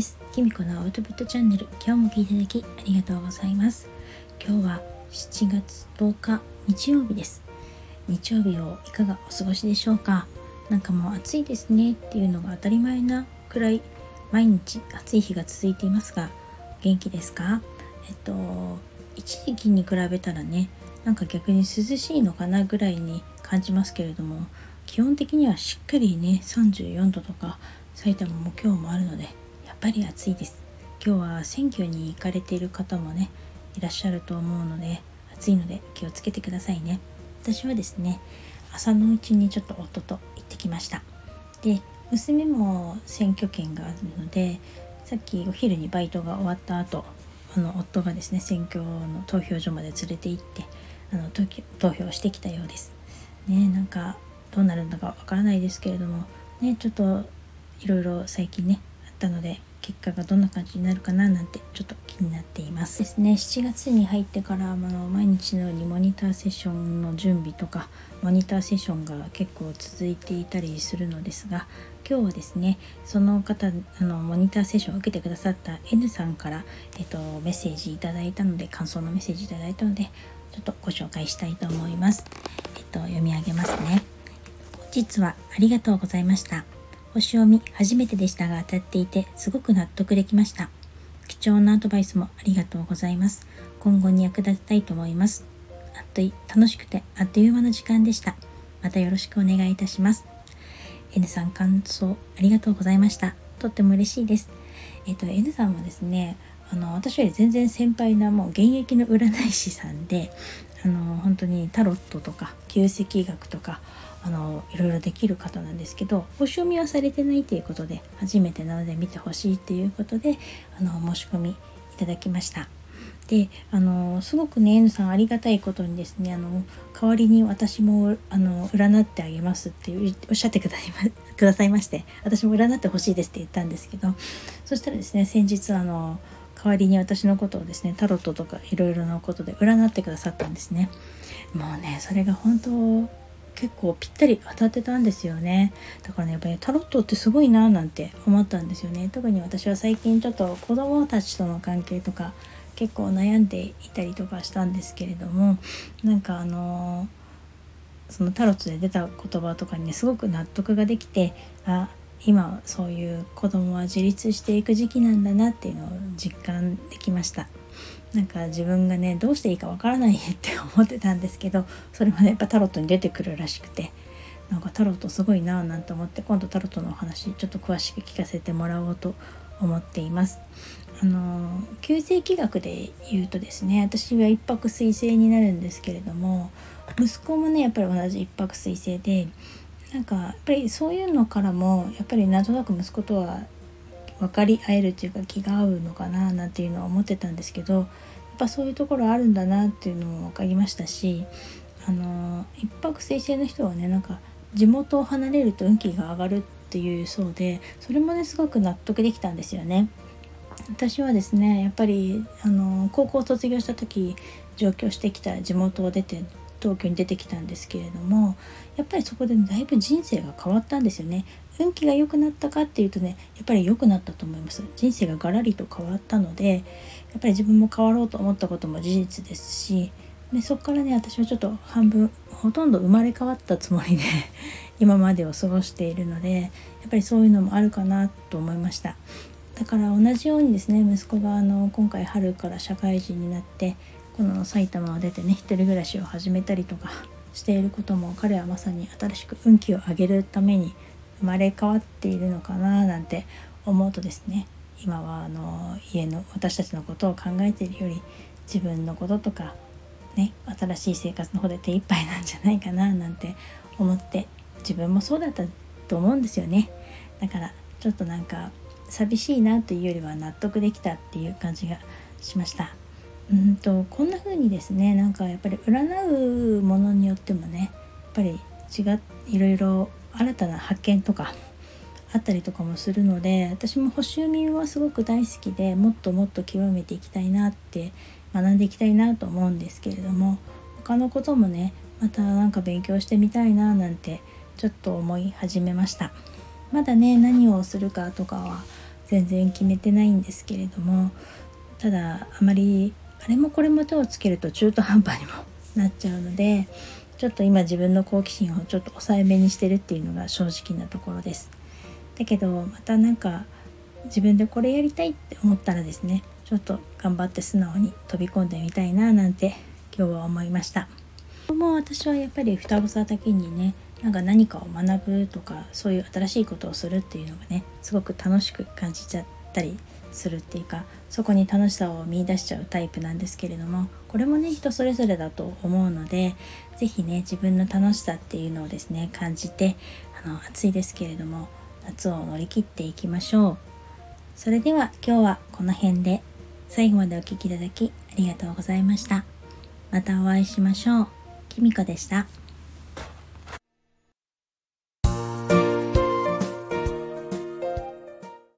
です。きみこのアウトプットチャンネル今日も聞いていただきありがとうございます。今日は7月10日日曜日です。日曜日をいかがお過ごしでしょうか？なんかもう暑いですねっていうのが当たり前なくらい毎日暑い日が続いていますが元気ですか？えっと一時期に比べたらねなんか逆に涼しいのかなぐらいに感じますけれども基本的にはしっかりね34度とか埼玉も今日もあるのでぱり暑いです。今日は選挙に行かれている方もねいらっしゃると思うので暑いので気をつけてくださいね。私はですね朝のうちにちょっと夫と行ってきました。で娘も選挙権があるのでさっきお昼にバイトが終わった後あの夫がですね選挙の投票所まで連れて行ってあの投票してきたようです。ねなんかどうなるんだかわからないですけれどもねちょっといろいろ最近ねあったので結果がどんな感じになるかななんてちょっと気になっていますですね7月に入ってからあの毎日のようにモニターセッションの準備とかモニターセッションが結構続いていたりするのですが今日はですねその方あのモニターセッションを受けてくださった N さんから、えっと、メッセージいただいたので感想のメッセージいただいたのでちょっとご紹介したいと思います。えっと、読み上げますね。本日はありがとうございました。星読み初めてでしたが当たっていてすごく納得できました。貴重なアドバイスもありがとうございます。今後に役立てたいと思います。あっとい楽しくてあっという間の時間でした。またよろしくお願いいたします。N さん感想ありがとうございました。とっても嬉しいです。えっ、と N さんはですね、あの私より全然先輩なもう現役の占い師さんであの本当にタロットとか旧石学とかあのいろいろできる方なんですけど星読みはされてないということで初めてなので見てほしいっていうことであの申し込みいただきました。であのすごくね N さんありがたいことにですねあの代わりに私もあの占ってあげますっておっしゃってくだ くださいまして私も占ってほしいですって言ったんですけどそしたらですね先日あの代わりに私のことをですねタロットとかいろいろなことで占ってくださったんですねもうねそれが本当結構ぴったり当たってたんですよね。だからねやっぱりタロットってすごいなーなんて思ったんですよね。特に私は最近ちょっと子供たちとの関係とか結構悩んでいたりとかしたんですけれどもなんかあのー、そのタロットで出た言葉とかにねすごく納得ができてあ今そういう子供は自立していく時期なんだなっていうのを実感できました。なんか自分がねどうしていいかわからないって思ってたんですけどそれもねやっぱタロットに出てくるらしくてなんかタロットすごいなぁなんて思って今度タロットのお話ちょっと詳しく聞かせてもらおうと思っています。あの旧世紀学で言うとですね私は一泊水星になるんですけれども息子もねやっぱり同じ一泊水星でなんかやっぱりそういうのからもやっぱりなんとなく息子とは分かり合えるっていうか気が合うのかななんていうのは思ってたんですけどやっぱそういうところあるんだなっていうのも分かりましたしあの一泊水星の人はねなんか地元を離れると運気が上がるっていうそうでそれもねすごく納得できたんですよね。私はですねやっぱりあの高校を卒業した時上京してきた地元を出て東京に出てきたんですけれどもやっぱりそこでだいぶ人生が変わったんですよね。運気が良くなったかっていうとねやっぱり良くなったと思います。人生がガラリと変わったのでやっぱり自分も変わろうと思ったことも事実ですしでそこからね私はちょっと半分ほとんど生まれ変わったつもりで 今までを過ごしているのでやっぱりそういうのもあるかなと思いました。だから同じようにですね息子があの今回春から社会人になってこの埼玉を出てね一人暮らしを始めたりとかしていることも彼はまさに新しく運気を上げるために生まれ変わっているのかななんて思うとですね今はあの家の私たちのことを考えているより自分のこととかね新しい生活の方で手一杯なんじゃないかななんて思って自分もそうだったと思うんですよね。だからちょっとなんか寂しいなというよりは納得できたっていう感じがしました。うんとこんな風にですねなんかやっぱり占うものによってもねやっぱり違いろいろ新たな発見とかあったりとかもするので私も星読みはすごく大好きでもっともっと極めていきたいなって学んでいきたいなと思うんですけれども他のこともねまたなんか勉強してみたいななんてちょっと思い始めました。まだね何をするかとかは全然決めてないんですけれどもただあまりあれもこれも手をつけると中途半端にもなっちゃうのでちょっと今自分の好奇心をちょっと抑えめにしてるっていうのが正直なところです。だけどまたなんか自分でこれやりたいって思ったらですねちょっと頑張って素直に飛び込んでみたいななんて今日は思いました。もう私はやっぱり双子座だけにねなんか何かを学ぶとかそういう新しいことをするっていうのがねすごく楽しく感じちゃったりするっていうかそこに楽しさを見いだしちゃうタイプなんですけれどもこれもね人それぞれだと思うので是非ね自分の楽しさっていうのをですね感じてあの暑いですけれども夏を乗り切っていきましょう。それでは今日はこの辺で最後までお聴きいただきありがとうございました。またお会いしましょう。きみこでした。